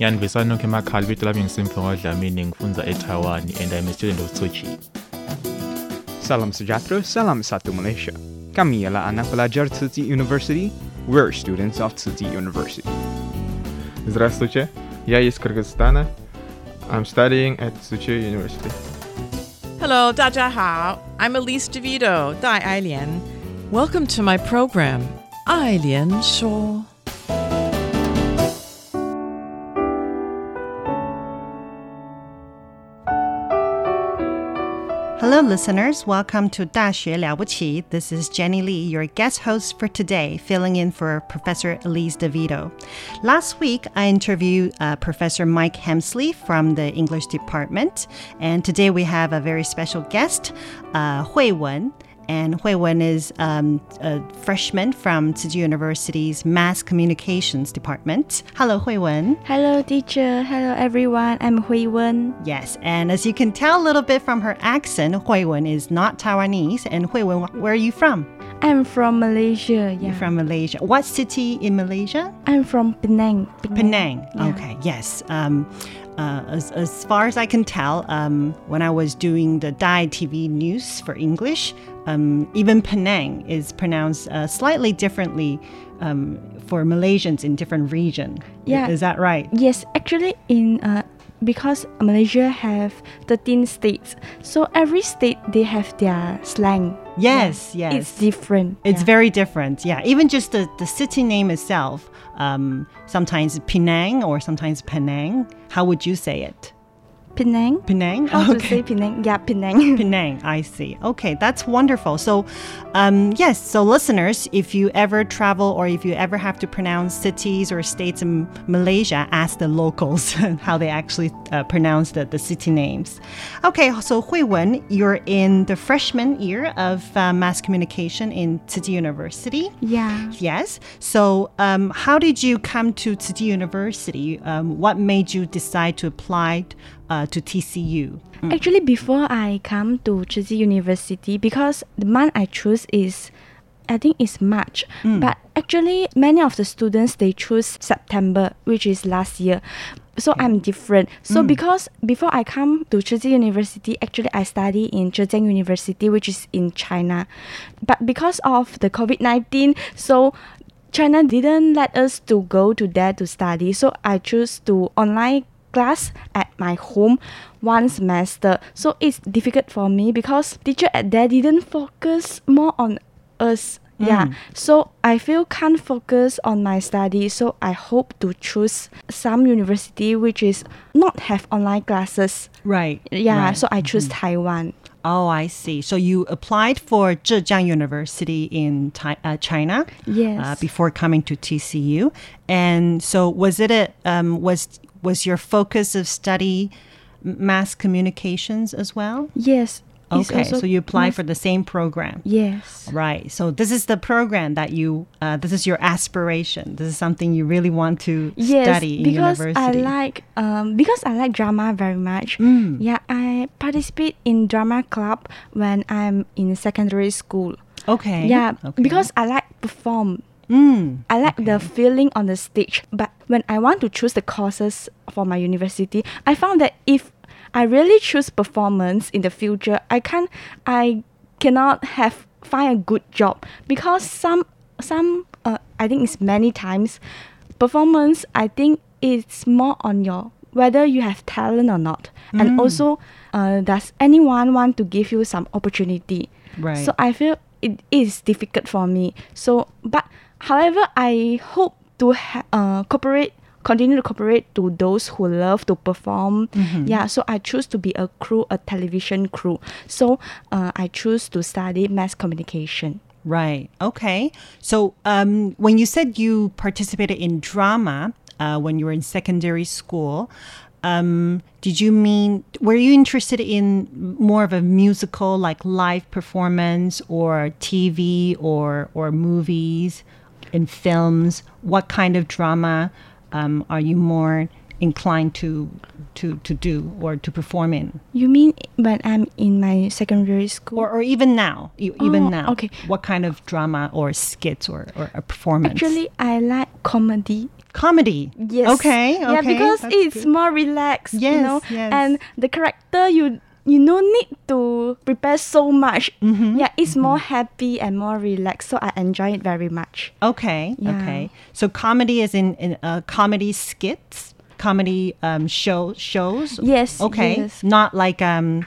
Yanvisa Nokhemakhali vito lami ngisimfunga Dlamini ngifunza eTaiwan and I'm a student of tsuchi Salam Sujatro, Salam Satu Malaysia. Kami ialah anak pelajar Tsinghua University. We're students of Tzu Chi University. Здравствуйте, я из Кыргызстана. I'm studying at Tzu Chi University. Hello, 大家好. I'm Elise DeVito, Dai Ailian. Welcome to my program, 爱莲说。Hello, listeners. Welcome to 大学了不起. This is Jenny Lee, your guest host for today, filling in for Professor Elise DeVito. Last week, I interviewed uh, Professor Mike Hemsley from the English department, and today we have a very special guest, uh, Hui Wen. And Hui Wen is um, a freshman from Tzu University's Mass Communications Department. Hello, Hui Wen. Hello, teacher. Hello, everyone. I'm Hui Wen. Yes, and as you can tell a little bit from her accent, Hui Wen is not Taiwanese. And Hui Wen, where are you from? I'm from Malaysia. Yeah. You're from Malaysia. What city in Malaysia? I'm from Penang. Penang. Yeah. Okay, yes. Um, uh, as, as far as I can tell, um, when I was doing the Da Ai TV news for English, um, even Penang is pronounced uh, slightly differently um, for Malaysians in different region. Yeah. Is that right? Yes, actually, in uh, because Malaysia have 13 states, so every state they have their slang. Yes, yes. It's different. It's yeah. very different. Yeah, even just the, the city name itself. Um, sometimes Penang or sometimes Penang. How would you say it? Penang. Penang. How to say Penang? Yeah, Penang. Penang. I see. Okay, that's wonderful. So, um, yes. So, listeners, if you ever travel or if you ever have to pronounce cities or states in Malaysia, ask the locals how they actually uh, pronounce the, the city names. Okay, so Hui Wen, you're in the freshman year of uh, mass communication in Tzu University. yeah. Yes. So, um, how did you come to Tzu University? Um, what made you decide to apply uh, to TCU? Mm. Actually, before I come to Tzu Chi University, because the month I choose is, I think it's March. Mm. But actually, many of the students they choose September, which is last year. So I'm different. So mm. because before I come to Tzu Chi University, actually I study in Zhejiang University, which is in China. But because of the COVID nineteen, so China didn't let us to go to there to study. So I choose to online class at my home one semester. So it's difficult for me because teacher at there didn't focus more on us. Yeah. So I feel can't focus on my study. So I hope to choose some university which is not have online classes. Right. Yeah. right. So I choose Taiwan. Oh, I see. So you applied for Zhejiang University in uh, China Yes. uh, before coming to TCU, and so was it a um, was was your focus of study mass communications as well? yes. Okay, so you apply for the same program. Yes. Right. So this is the program that you. Uh, this is your aspiration. This is something you really want to Yes, study in because university. I like um because I like drama very much. Mm. Yeah, I participate in drama club when I'm in secondary school. Okay. Yeah, Okay. because I like perform. Mm. I like the feeling on the stage. But when I want to choose the courses for my university, I found that if I really choose performance in the future, I can't I cannot have find a good job because some some uh, I think it's many times performance I think it's more on your whether you have talent or not, and Mm. also uh, does anyone want to give you some opportunity? Right. So I feel it is difficult for me. So, but however, I hope to ha- uh, cooperate, continue to cooperate to those who love to perform. Mhm. Yeah, so I choose to be a crew, a television crew. So uh, I choose to study mass communication. Right. Okay. So, um, when you said you participated in drama uh, when you were in secondary school, um, did you mean were you interested in more of a musical, like live performance, or TV, or or movies, in films? What kind of drama um, are you more inclined to to to do or to perform in? You mean when I'm in my secondary school? Or, or even now, even Oh, now. okay. What kind of drama or skits or, or a performance? Actually, I like comedy. comedy. Yes. Okay. okay. Yeah, because that's it's good. more relaxed. Yes, You know, yes. and the character you you no need to prepare so much. Mm-hmm, Yeah, it's more happy and more relaxed. So I enjoy it very much. Okay. Yeah. Okay. So comedy is in, in uh, comedy skits, comedy um, show shows. Yes, Okay. yes. Not like um,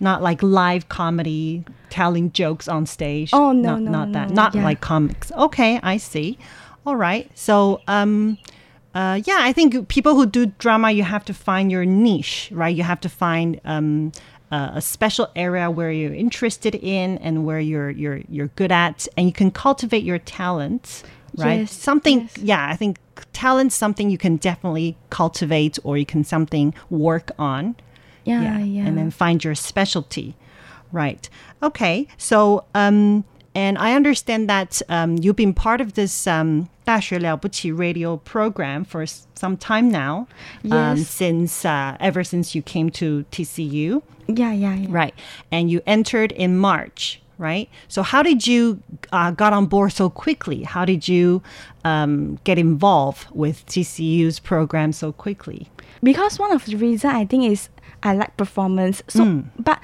not like live comedy telling jokes on stage. Oh, no, not, no, not that. no, Not yeah. like comics. Okay, I see. All right. So um. Uh, yeah, I think people who do drama, you have to find your niche, right? You have to find um, uh, a special area where you're interested in and where you're you're you're good at, and you can cultivate your talents, right? Yes, something, yes. yeah, I think talent's something you can definitely cultivate, or you can something work on, Yeah, Yeah, yeah. and then find your specialty, right? Okay, so um, and I understand that um, you've been part of this um, 大学了不起 radio program for s- some time now, um, Yes. since uh, ever since you came to TCU. yeah, yeah, yeah. Right. And you entered in March, right? So how did you uh, got on board so quickly? How did you um, get involved with TCU's program so quickly? because one of the reason I think is I like performance. So, Mm. but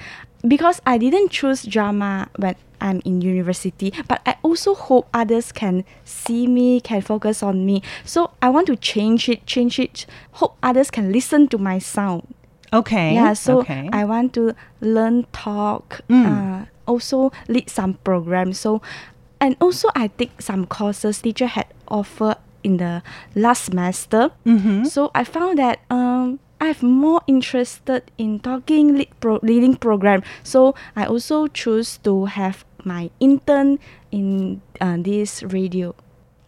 because I didn't choose drama when I'm in university, but I also hope others can see me, can focus on me. So I want to change it, change it. Hope others can listen to my sound. Okay. Yeah, so okay. I want to learn talk, Mm. uh, also lead some programs. So, and also I take some courses teacher had offered in the last semester. Mhm. So I found that um, I'm more interested in talking lead pro- leading program. So I also choose to have my intern in uh, this radio.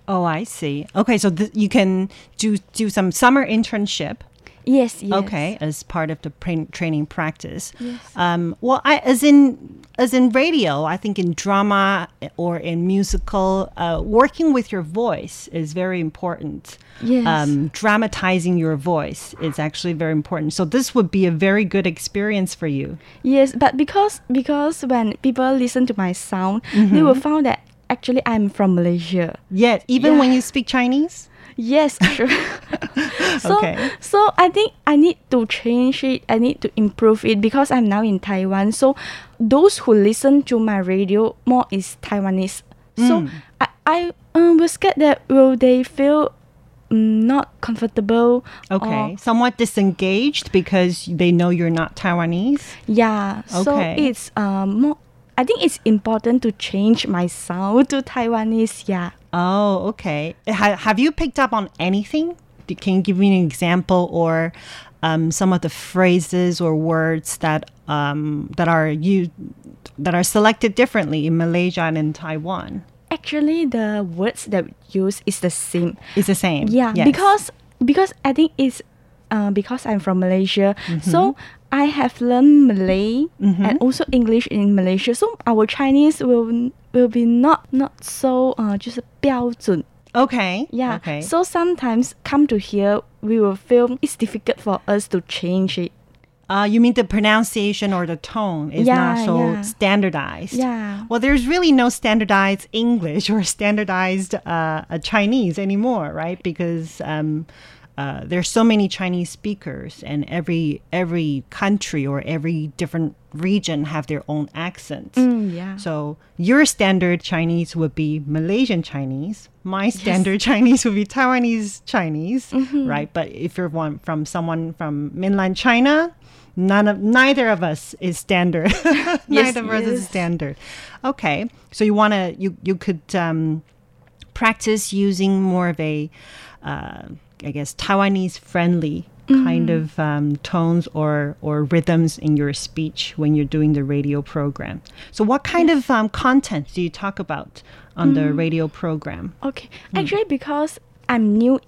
oh, I see. Okay, so you can do do some summer internship. Yes, yes. Okay, as part of the pra- training practice. Yes. Um, well, I, as in as in radio, I think in drama or in musical, uh, working with your voice is very important. Yes. Um, dramatizing your voice is actually very important. So this would be a very good experience for you. Yes, but because because when people listen to my sound, they Mm-hmm. will find that actually I'm from Malaysia. Yet, even Yeah. when you speak Chinese. Yes, sure. so Okay. so I think I need to change it. I need to improve it because I'm now in Taiwan. So those who listen to my radio more is Taiwanese. So Mm. I I um, was scared that will they feel mm, not comfortable. Okay, or- somewhat disengaged because they know you're not Taiwanese. yeah. Okay. So it's um more. I think it's important to change my sound to Taiwanese. Yeah. Oh, okay. Ha- have you picked up on anything? Can you give me an example or um, some of the phrases or words that um, that are you that are selected differently in Malaysia and in Taiwan? Actually, the words that we use is the same. It's the same. Yeah, Yes. because because I think it's uh, because I'm from Malaysia, Mm-hmm. so I have learned Malay mm-hmm. and also English in Malaysia, so our Chinese will will be not not so uh, just 标准. Okay. Yeah. Okay. So sometimes come to here, we will feel it's difficult for us to change it. Uh, you mean the pronunciation or the tone is yeah, not so yeah. standardized. Yeah. Well, there's really no standardized English or standardized uh, uh, Chinese anymore, right? Because um, uh, there's so many Chinese speakers, and every every country or every different region have their own accents. Mm, yeah. So your standard Chinese would be Malaysian Chinese. My standard Chinese would be Taiwanese Chinese, Mm-hmm. right? But if you're one from someone from mainland China, none of neither of us is standard. neither of us is yes. standard. Okay, so you want to you you could um, practice using more of a, uh, I guess, Taiwanese friendly kind of um, tones or, or rhythms in your speech when you're doing the radio program. So, what kind of um, content do you talk about on the radio program? Okay. Actually, because I'm new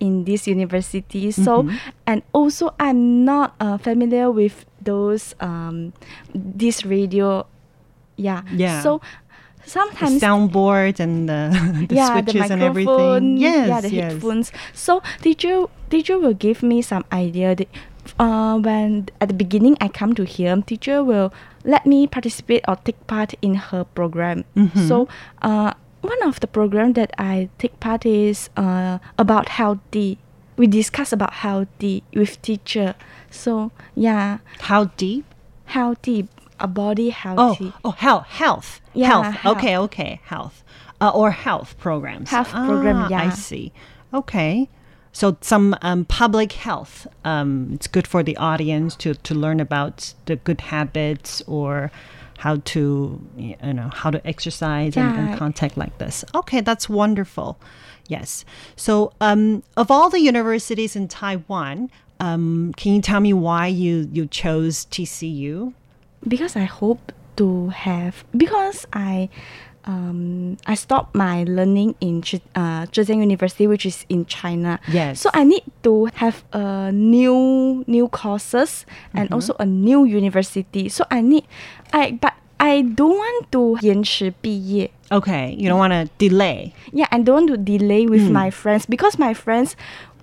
in this university, so and also I'm not uh, familiar with those um this radio. Yeah. Yeah. So The sometimes soundboard and the, the yeah, switches the and everything. Yes, yeah, the yes. headphones. So teacher teacher will give me some idea. The- Uh, when at the beginning I come to here, teacher will let me participate or take part in her program. Mm-hmm. So uh, one of the program that I take part is uh, about healthy. We discuss about healthy with teacher. So yeah, How deep? healthy, a body healthy. oh, oh, health, health, Yeah, health. health. Okay, okay, health, uh, or health programs. Health program, Ah, I see. Okay, so some um, public health. Um, it's good for the audience to to learn about the good habits or how to you know how to exercise and, and contact like this. Okay, that's wonderful. Yes. So, um, of all the universities in Taiwan, um, can you tell me why you you chose TCU? because I hope to have because I um I stopped my learning in Zhe- uh, Zhejiang University, which is in China. Yes. So I need to have a new new courses and Mm-hmm. also a new university. So I need I but I don't want to 延迟毕业. Okay, you don't want to delay. Yeah, I don't want to delay with Hmm. my friends because my friends,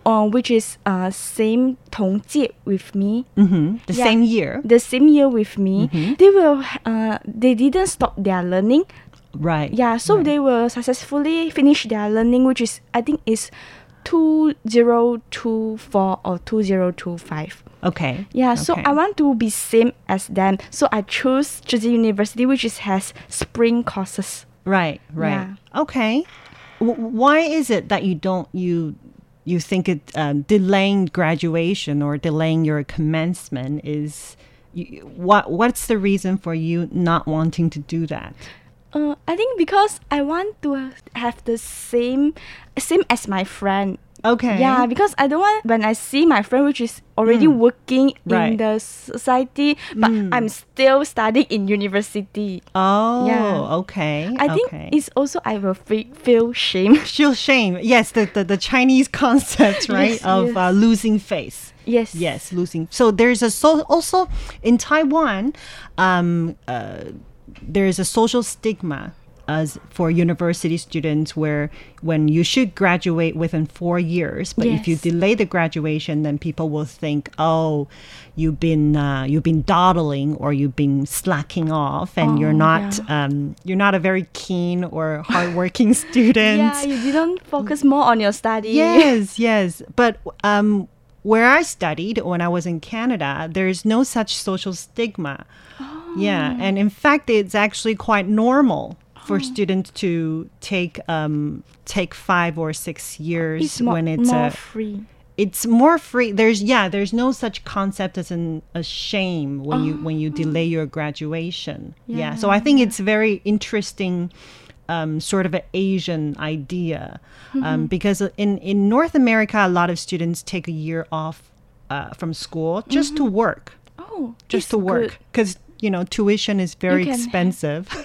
uh, which is uh same 同届 with me, hmm The Yeah. same year. the same year with me, Mm-hmm. they will uh they didn't stop their learning. Right. Yeah, so they will successfully finish their learning, which is I think is two zero two four or two zero two five. Okay. Yeah, so I want to be same as them. So I chose Zhejiang University, which is has spring courses. Right. Right. Okay. W- why is it that you don't you you think it um, delaying graduation or delaying your commencement is what what's the reason for you not wanting to do that? Uh, I think because I want to have the same same as my friend. Okay. Yeah, because I don't want when I see my friend which is already working Mm. Right. in the society, but Mm. I'm still studying in university. Oh. Yeah. Okay. I think okay. it's also I will fe- feel shame. Feel shame. Yes, the, the, the Chinese concept, right, Yes, of yes. Uh, losing face. yes. Yes, losing. So there's a so also in Taiwan, um, uh, there is a social stigma as for university students where when you should graduate within four years, but if you delay the graduation, then people will think, oh, you've been uh, you've been dawdling or you've been slacking off, and you're Oh, not um, you're not a very keen or hardworking student. Yeah, you didn't focus more on your study. Yes, yes. But um, where I studied when I was in Canada, there's no such social stigma. Yeah, and in fact, it's actually quite normal for students to take um, take five or six years It's when it's more a free. it's more free. There's yeah there's no such concept as an a shame when you when you delay your graduation. Yeah, so i think it's very interesting um, sort of an asian idea um, because in in north america a lot of students take a year off uh, from school just to work. Oh, just to work. because you know tuition is very expensive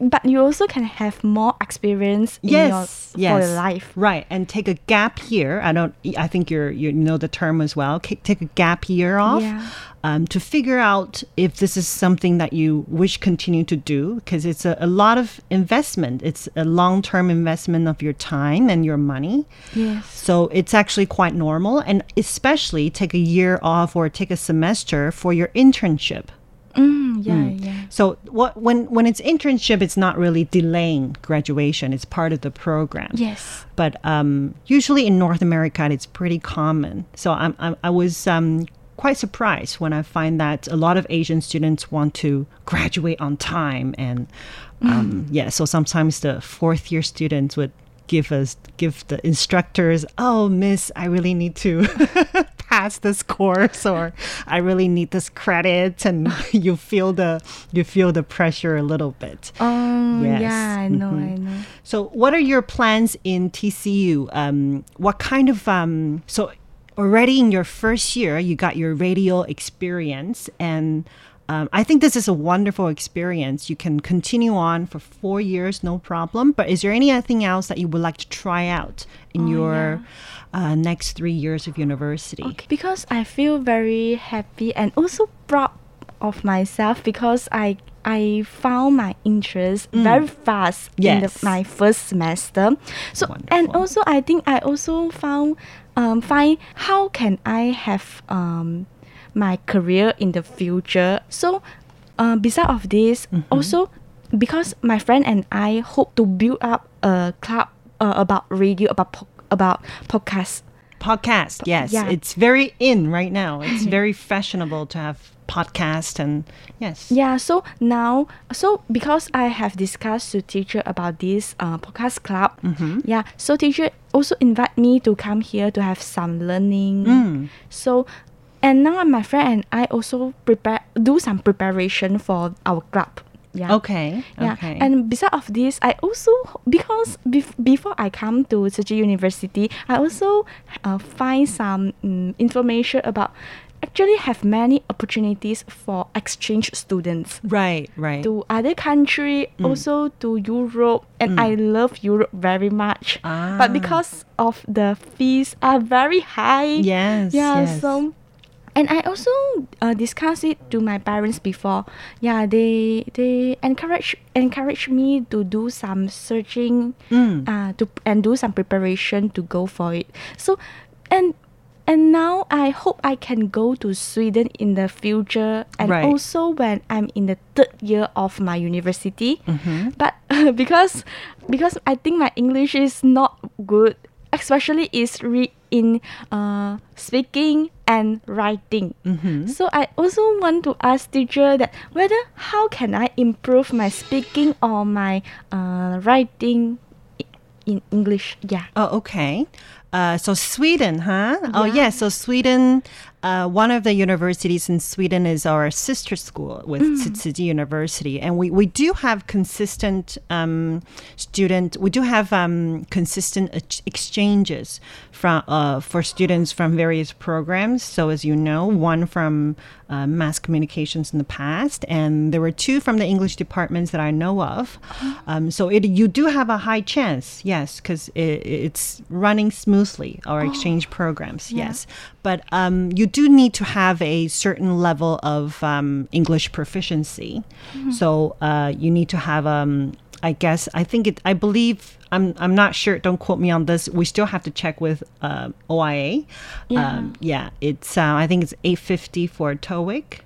But you also can have more experience in yes, your, yes. for your life. right and take a gap year i don't i think you're you know the term as well K- take a gap year off Yeah. um, to figure out if this is something that you wish continue to do because it's a, a lot of investment it's a long-term investment of your time and your money Yes. so it's actually quite normal and especially take a year off or take a semester for your internship Mm, yeah, Mm. yeah. So what when when it's internship, it's not really delaying graduation. It's part of the program. Yes. But um, usually in North America, it's pretty common. So I'm, I'm I was um, quite surprised when I find that a lot of Asian students want to graduate on time, and um, yeah. So sometimes the fourth year students would give us give the instructors, oh miss, I really need to pass this course or I really need this credit and you feel the you feel the pressure a little bit. Oh, Yes. yeah, I know, Mhm. I know. So, what are your plans in TCU? Um, what kind of um, so already in your first year, you got your radio experience, and um, I think this is a wonderful experience. You can continue on for four years, no problem. But is there anything else that you would like to try out in Oh, your uh, next three years of university? Okay, because I feel very happy and also proud of myself because I I found my interest Mm. very fast in the, my first semester. So and also I think I also found um, find how can I have um, my career in the future. So uh, beside of this, Mm-hmm. also because my friend and I hope to build up a club uh, about radio about po- about podcast. Podcast, yes, Yeah. it's very in right now. It's very fashionable to have podcast and yes. Yeah, so now, so because I have discussed to teacher about this uh, podcast club, Mhm. yeah, so teacher also invite me to come here to have some learning. Mm. So, and now my friend and I also prepare do some preparation for our club. Yeah. Okay. Yeah, Okay. and beside of this, I also because bef- before I come to Tzu University, I also uh, find some mm, information about actually have many opportunities for exchange students. Right, right. To other country, Mm. also to Europe, and Mm. I love Europe very much. Ah. But because of the fees are very high, Yes, yeah, yes. so and I also uh, discussed it to my parents before. Yeah, they they encourage encourage me to do some searching, Mm. uh, to and do some preparation to go for it. So, and and now I hope I can go to Sweden in the future, and Right. also when I'm in the third year of my university. Mhm. But because because I think my English is not good, especially is re- in uh, speaking and writing. Mhm. So I also want to ask teacher that whether how can I improve my speaking or my uh, writing in English? Yeah. Oh, okay. Uh, so Sweden, huh? Oh, Yeah. yeah. So Sweden, uh, one of the universities in Sweden is our sister school with Mm. University, and we, we do have consistent um, student. We do have um, consistent exchanges from uh, for students from various programs. So as you know, one from uh, mass communications in the past, and there were two from the English departments that I know of. Um, so it you do have a high chance, yes, because it, it's running smoothly our exchange programs, yeah. yes. But um, you do need to have a certain level of um, English proficiency. So uh, you need to have um, I guess I think it. I believe I'm. I'm not sure. Don't quote me on this. We still have to check with uh, OIA. Yeah. Um, yeah. It's. Uh, I think it's 850 for TOEIC.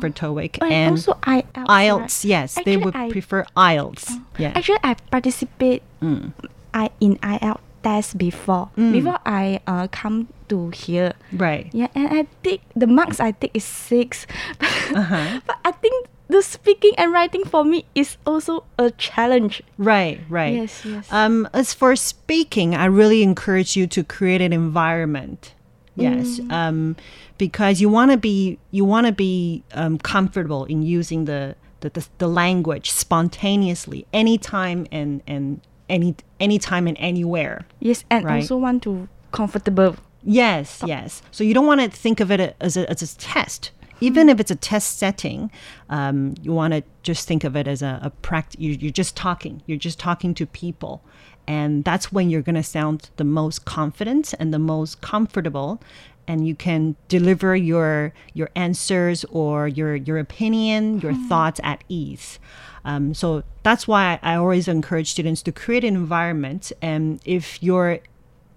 For TOEIC And, also IELTS. IELTS. right? Yes, they would I- prefer IELTS. yeah. Actually, I participate Mm. I in IELTS test before. Mm. Before I uh, come to here. Right. Yeah, and I think the marks I take is six. Uh-huh. but I think the speaking and writing for me is also a challenge. Right, right. Yes, yes. Um, as for speaking, I really encourage you to create an environment. Yes, Mm. um, because you want to be you want to be um, comfortable in using the, the the the language spontaneously, anytime and and any anytime and anywhere. Yes, and Right. also want to comfortable. Yes, yes. So you don't want to think of it as a, as a test. Even if it's a test setting, um, you want to just think of it as a, a practice. You, you're just talking. You're just talking to people. And that's when you're going to sound the most confident and the most comfortable. And you can deliver your your answers or your your opinion, your thoughts at ease. Um, so that's why I always encourage students to create an environment. And if you're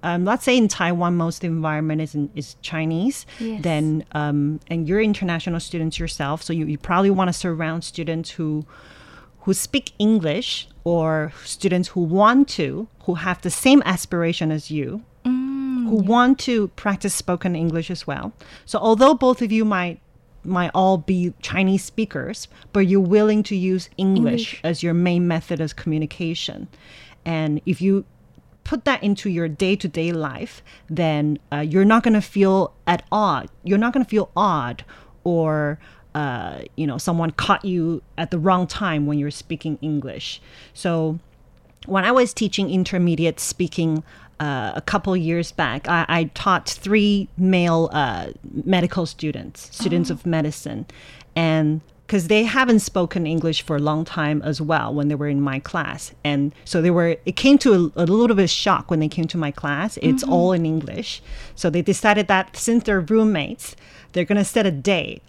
um, let's say in Taiwan, most the environment is in, is Chinese. Yes. Then um, and you're international students yourself, so you, you probably want to surround students who who speak English or students who want to, who have the same aspiration as you, who want to practice spoken English as well. So although both of you might might all be Chinese speakers, but you're willing to use English, English. as your main method of communication. And if you put that into your day-to-day life, then uh, you're not going to feel at odd. You're not going to feel odd or uh, you know someone caught you at the wrong time when you're speaking English. So when I was teaching intermediate speaking uh, a couple years back, I, I taught three male uh, medical students, students of medicine, and because they haven't spoken English for a long time as well when they were in my class, and so they were. It came to a, a little bit of shock when they came to my class. It's all in English, so they decided that since they're roommates, they're gonna set a day.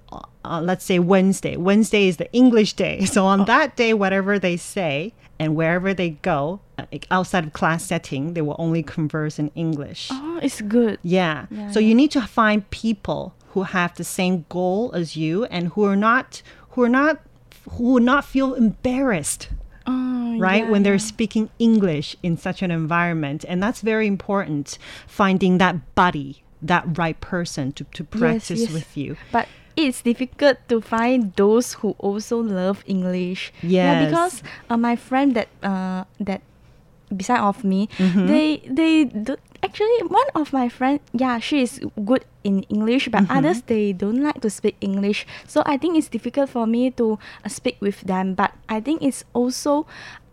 Uh, let's say Wednesday. Wednesday is the English day. So on that day, whatever they say and wherever they go outside of class setting, they will only converse in English. Oh, it's good. Yeah. Yeah, so yeah. you need to find people who have the same goal as you and who are not who are not who will not feel embarrassed Oh, right yeah, when they're yeah. speaking english in such an environment and that's very important finding that buddy that right person to, to practice yes. with you But it's difficult to find those who also love English. Yeah, Yes. because uh, my friend that uh that beside of me, Mm-hmm. they they do, actually one of my friend, yeah, she is good in English, but Mm-hmm. others they don't like to speak English. So I think it's difficult for me to uh, speak with them. But I think it's also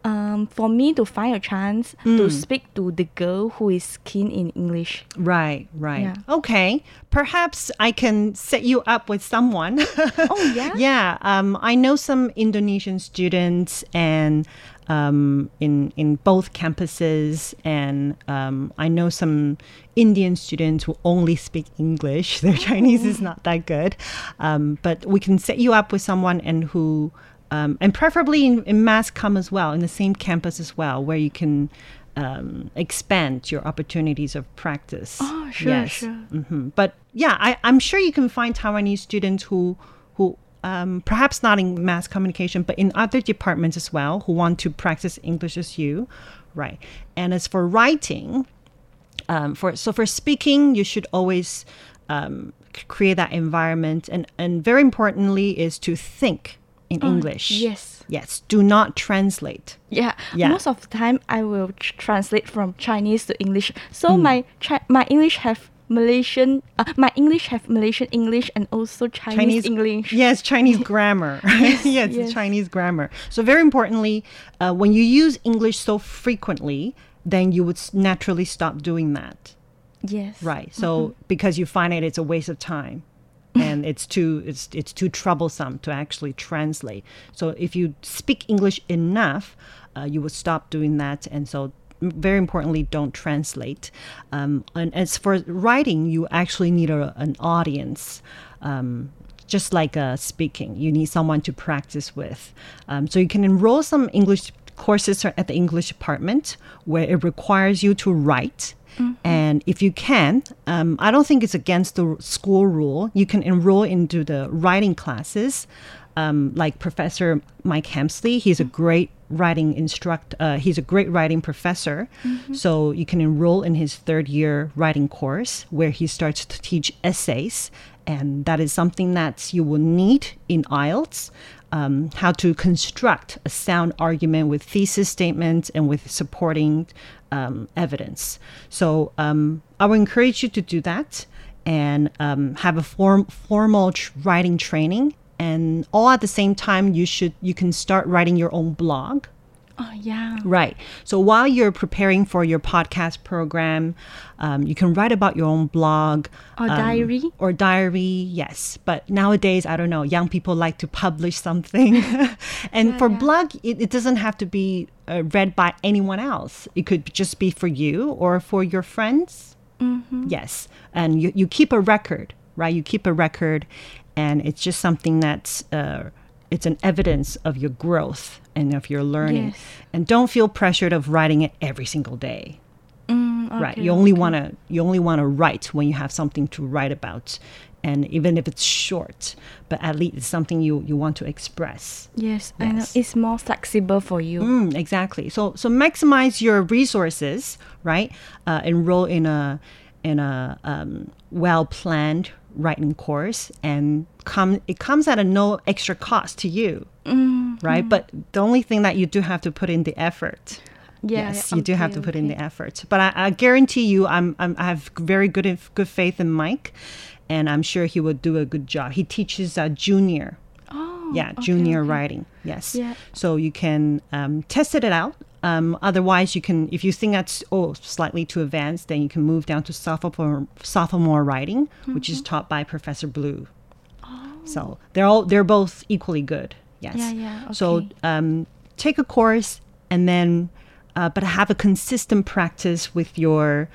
um, for me to find a chance to Mm. speak to the girl who is keen in English. right right Yeah. okay perhaps i can set you up with someone Oh yeah. yeah um, i know some indonesian students and um, in in both campuses and um, i know some indian students who only speak english their chinese is not that good um, but we can set you up with someone and who um, and preferably in, in mass com as well in the same campus as well where you can um, expand your opportunities of practice. Oh, sure, sure. hmm But yeah, I, I'm sure you can find Taiwanese students who who um, perhaps not in mass communication, but in other departments as well, who want to practice English as you, right? And as for writing, um, for so for speaking, you should always um, create that environment, and and very importantly is to think in English. yes. Yes. Do not translate. Yeah, Yeah. most of the time I will tr- translate from Chinese to English. So Hmm. my chi- my English have Malaysian, uh, my English have Malaysian English and also Chinese, English. Yes, Chinese grammar. Right? yes, yes. Chinese grammar. So very importantly, uh, when you use English so frequently, then you would naturally stop doing that. Yes. Right. So because you find it, it's a waste of time. And it's too it's it's too troublesome to actually translate. So if you speak English enough, uh, you will stop doing that. And so, very importantly, don't translate. Um, and as for writing, you actually need a, an audience. Um, just like uh, speaking, you need someone to practice with. Um, so you can enroll some English courses at the English department where it requires you to write. And if you can, um, I don't think it's against the school rule. You can enroll into the writing classes, um, like Professor Mike Hemsley. He's a great writing instruct. Uh, he's a great writing professor. So you can enroll in his third year writing course where he starts to teach essays, and that is something that you will need in IELTS. Um, how to construct a sound argument with thesis statements and with supporting um, evidence. So um, I would encourage you to do that and um, have a form, formal tr- writing training. And all at the same time, you should you can start writing your own blog. Oh yeah. Right. So while you're preparing for your podcast program, um, you can write about your own blog Or um, diary. Or diary, yes. But nowadays, I don't know. Young people like to publish something, and for blog, it, it doesn't have to be uh, read by anyone else. It could just be for you or for your friends. Mm-hmm. Yes, and you you keep a record, right? You keep a record, and it's just something that's. Uh, it's an evidence of your growth and of your learning. Yes. And don't feel pressured of writing it every single day. Mm, right? You only okay. want to you only want to write when you have something to write about, and even if it's short, but at least it's something you you want to express. Yes, I know. It's more flexible for you. Mm, exactly. So so maximize your resources, right? Uh, enroll in a in a um, well planned writing course, and come it comes at a no extra cost to you, right? But the only thing that you do have to put in the effort. Yeah, yes, yeah, you do have to put in the effort. But I, I guarantee you, I'm, I'm I have very good good faith in Mike, and I'm sure he will do a good job. He teaches uh, junior Oh, yeah okay, junior okay. writing yes Yeah. so you can um, test it out um, otherwise you can if you think that's oh slightly too advanced then you can move down to sophomore sophomore writing which Mm-hmm. is taught by professor blue so they're all they're both equally good yes. Yeah, yeah, so okay. um, take a course and then uh, but have a consistent practice with your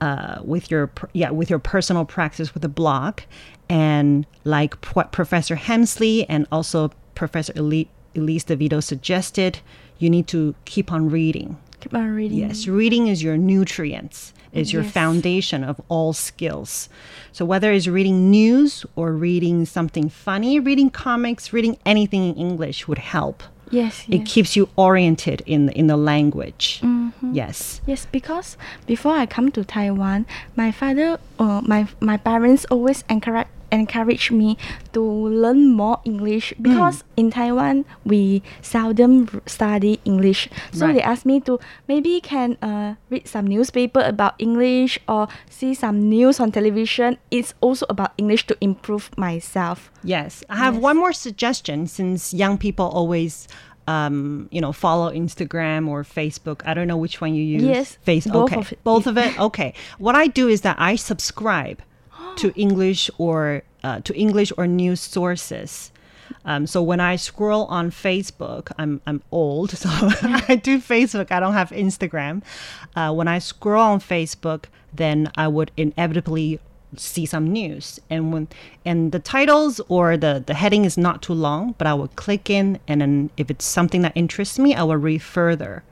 uh, with your yeah with your personal practice with the blog and like what professor hemsley and also professor Eli- elise devito suggested you need to keep on reading Keep on reading. Yes, reading is your nutrients, is your Yes. foundation of all skills. So whether it's reading news or reading something funny, reading comics, reading anything in English would help. Yes, It yes. keeps you oriented in the, in the language. Mm-hmm. Yes. Yes, because before I come to Taiwan, my father, or my my parents always encourage encourage me to learn more English Mm. because in Taiwan we seldom study English. So Right. they asked me to maybe can uh, read some newspaper about English or see some news on television. It's also about English to improve myself. Yes. I have Yes. one more suggestion since young people always um, you know, follow Instagram or Facebook. I don't know which one you use. Yes, Face both okay. of it. Both of it? Okay. What I do is that I subscribe to English or uh, to English or news sources. Um, so when I scroll on Facebook, I'm I'm old, so I do Facebook. I don't have Instagram. Uh, when I scroll on Facebook, then I would inevitably see some news, and when and the titles or the the heading is not too long, but I will click in, and then if it's something that interests me, I will read further.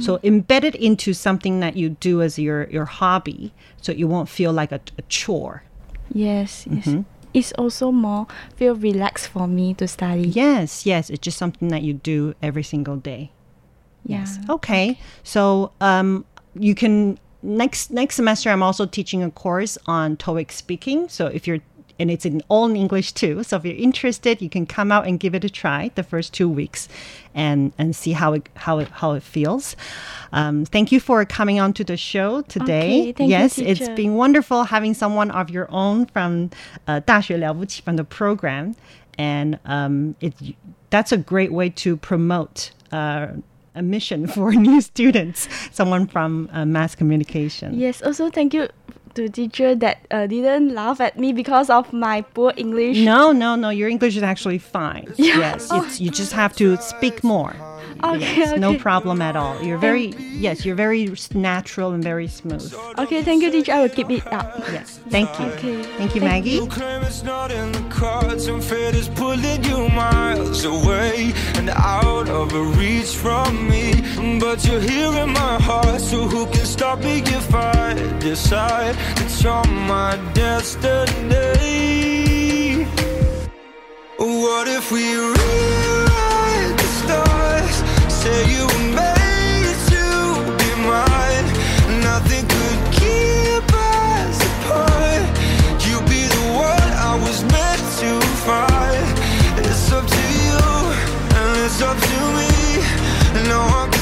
So embed it into something that you do as your your hobby, so you won't feel like a, a chore. Yes, yes. Mm-hmm. It's also more feel relaxed for me to study. Yes, yes, it's just something that you do every single day. Yes. Yeah. Okay. So um, you can next next semester. I'm also teaching a course on TOEIC speaking. So if you're and it's in all in English too. So if you're interested, you can come out and give it a try the first two weeks, and and see how it how it how it feels. Um, thank you for coming on to the show today. Okay, thank you, yes, it's teacher. been wonderful having someone of your own from uh, 大学了不起 from the program, and um, it that's a great way to promote. Uh, a mission for new students, someone from uh, mass communication. Yes, also thank you to teacher that uh, didn't laugh at me because of my poor English. No, no, no. Your English is actually fine. Yes, it's, you just have to speak more. Okay, Yes, no problem at all. You're very yes, you're very natural and very smooth. Okay, thank you, teacher. I will keep it up. Yes, thank you. Okay. Thank you, Maggie. You claim it's not in the cards and fate is pulling you miles away and out of reach from me. But you're here in my heart, so who can stop me if I decide that you're my destiny? What if we rewrite the stars? Say you were made to be mine. Nothing could keep us apart. You be the one I was meant to find. It's up to you and it's up to me. No one